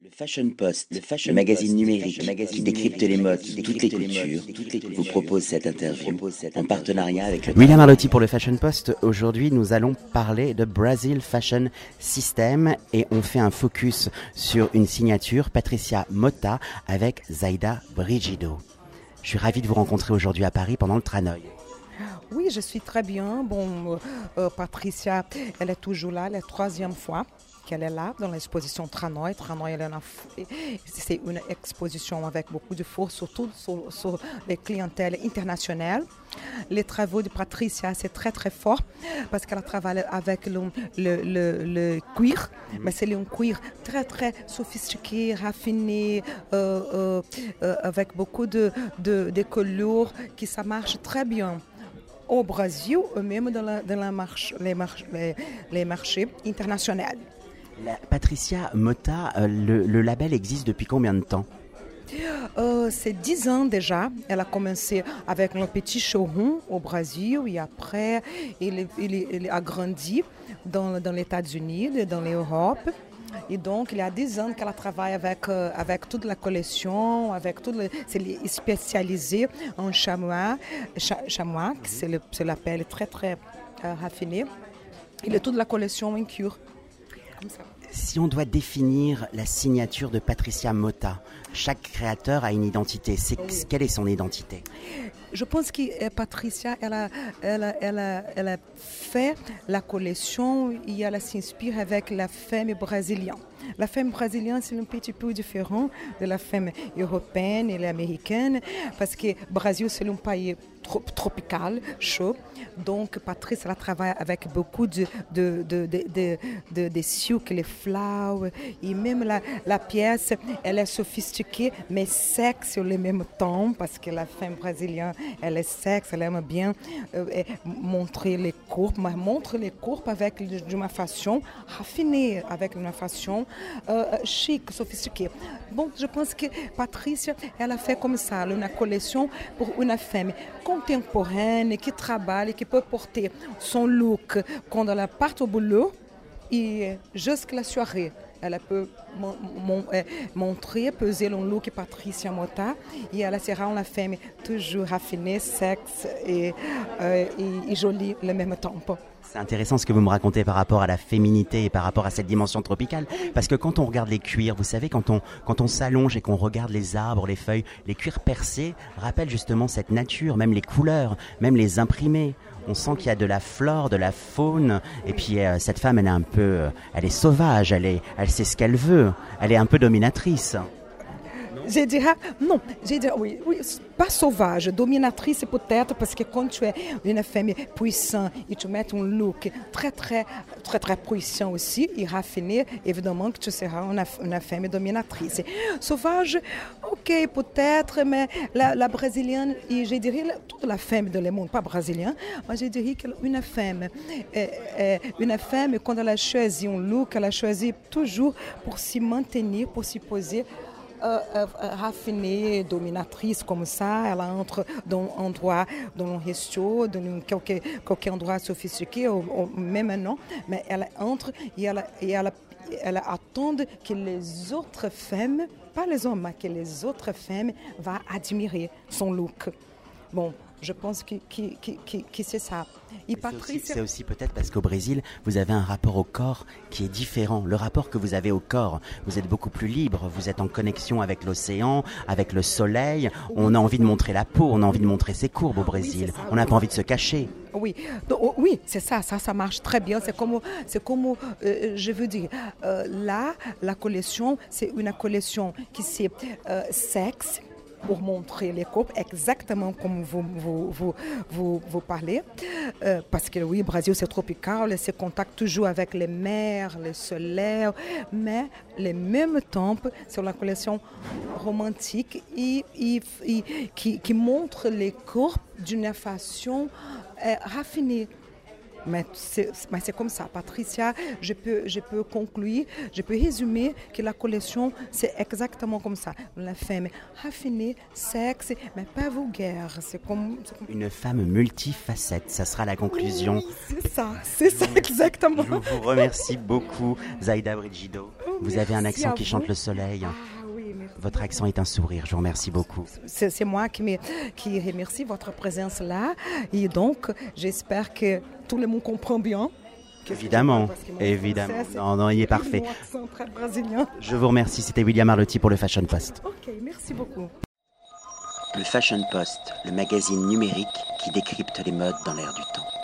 Le Fashion Post, le, fashion magazine numérique qui décrypte les modes, toutes les cultures, vous propose cette interview en partenariat avec le... William Arlotti pour le Fashion Post. Aujourd'hui, nous allons parler de Brazil Fashion System et on fait un focus sur une signature, Patricia Motta avec Zaida Brigido. Je suis ravi de vous rencontrer aujourd'hui à Paris pendant le Tranoï. Oui, je suis très bien. Bon, euh, euh, Patricia, elle est toujours là, la troisième fois qu'elle est là dans l'exposition Tranoï. Tranoï, c'est une exposition avec beaucoup de force, surtout sur, les clientèles internationales. Les travaux de Patricia, c'est très très fort parce qu'elle travaille avec le, le, cuir, mhm. mais c'est un cuir très très sophistiqué, raffiné, euh, avec beaucoup de, de, de couleurs qui ça marche très bien au Brésil, même dans, la, dans la marche, les, les, marchés internationaux. Patricia Mota, euh, le, label existe depuis combien de temps? Euh, c'est dix ans déjà. Elle a commencé avec un petit showroom au Brésil et après, il, a grandi dans, dans les États-Unis, dans l'Europe. Et donc, il y a 10 ans qu'elle travaille avec, euh, avec toute la collection, avec tout le, c'est spécialisé en chamois, chamois c'est la pelle très très euh, raffinée. Il a toute la collection en cure. Si on doit définir la signature de Patricia Motta, chaque créateur a une identité. quelle est son identité? Je pense que euh, Patricia, elle a, elle, elle, elle a fait la collection et elle s'inspire avec la femme brésilienne. La femme brésilienne, c'est un petit peu différent de la femme européenne et américaine parce que le Brésil, c'est un pays tropical, chaud. Donc, Patrice, elle travaille avec beaucoup de, de, de, les fleurs. Et même la, pièce, elle est sophistiquée, mais sexe au même temps, parce que la femme brésilienne, elle est sexe, elle aime bien euh, montrer les courbes, mais montre les courbes avec d'une façon raffinée, avec une façon euh, chic, sophistiquée. Bon, je pense que Patricia, elle a fait comme ça, une collection pour une femme contemporaine qui travaille, qui peut porter son look quand elle part au boulot et jusqu'à la soirée. Elle peut eh, montrer, peser le look Patricia Mota et elle sera une femme toujours raffinée, sexe et, euh, et, et jolie le même temps. C'est intéressant ce que vous me racontez par rapport à la féminité et par rapport à cette dimension tropicale. Parce que quand on regarde les cuirs, vous savez, quand on, quand on s'allonge et qu'on regarde les arbres, les feuilles, les cuirs percés rappellent justement cette nature, même les couleurs, même les imprimés. On sent qu'il y a de la flore, de la faune. Et puis euh, cette femme, elle est un peu, euh, elle est sauvage, elle est, elle sait ce qu'elle veut. Elle est un peu dominatrice. Je dirais, non, je dirais, oui, pas sauvage, dominatrice peut-être, parce que quand tu es une femme puissante et tu mets un look très, très, très, très puissant aussi et raffiné, évidemment que tu seras une, une femme dominatrice. Sauvage, ok, peut-être, mais la, la, brésilienne, et je dirais toute la femme de le monde, pas brésilienne, mais je dirais qu'une femme, une femme, quand elle a choisi un look, elle a choisi toujours pour s'y maintenir, pour s'y poser euh, euh, raffinée, dominatrice comme ça. Elle entre dans un endroit, dans un resto, dans quelque, quelque endroit sophistiqué, ou, même non, mais elle entre et elle, attend que les autres femmes, pas les hommes, mais que les autres femmes vont admirer son look. Bon, je pense que, c'est ça. C'est aussi, peut-être parce qu'au Brésil, vous avez un rapport au corps qui est différent. Le rapport que vous avez au corps, vous êtes beaucoup plus libre, vous êtes en connexion avec l'océan, avec le soleil. On a envie de montrer la peau, on a envie de montrer ses courbes au Brésil. on n'a pas envie de se cacher. Oui, oh, oui, c'est ça, ça, ça marche très bien. C'est comme, c'est comme, euh, je veux dire, euh, là, la collection, c'est une collection qui c'est euh, sexe, pour montrer les coupes exactement comme vous, vous, vous, vous, parlez. Euh, parce que oui, Brésil, c'est tropical, c'est contact toujours avec les mers, le soleil, mais les mêmes temps, sur la collection romantique qui, montre les coupes d'une façon euh, raffinée. Mais c'est comme ça. Patricia, je peux, je peux conclure, je peux résumer que la collection, c'est exactement comme ça. La femme raffinée, sexe, mais pas vulgaire. C'est comme, Une femme multifacette, ça sera la conclusion. c'est ça, c'est ça exactement. Je vous remercie beaucoup, Zaida Brigido. Vous avez un accent qui chante le soleil. Votre accent est un sourire. Je vous remercie beaucoup. C'est c'est moi qui, me, qui remercie votre présence là. Et donc, j'espère que tout le monde comprend bien. Évidemment, évidemment. Non, non, il est parfait. Je vous remercie. C'était William Arlotti pour le Fashion Post. Ok, merci beaucoup. Le Fashion Post, le magazine numérique qui décrypte les modes dans l'air du temps.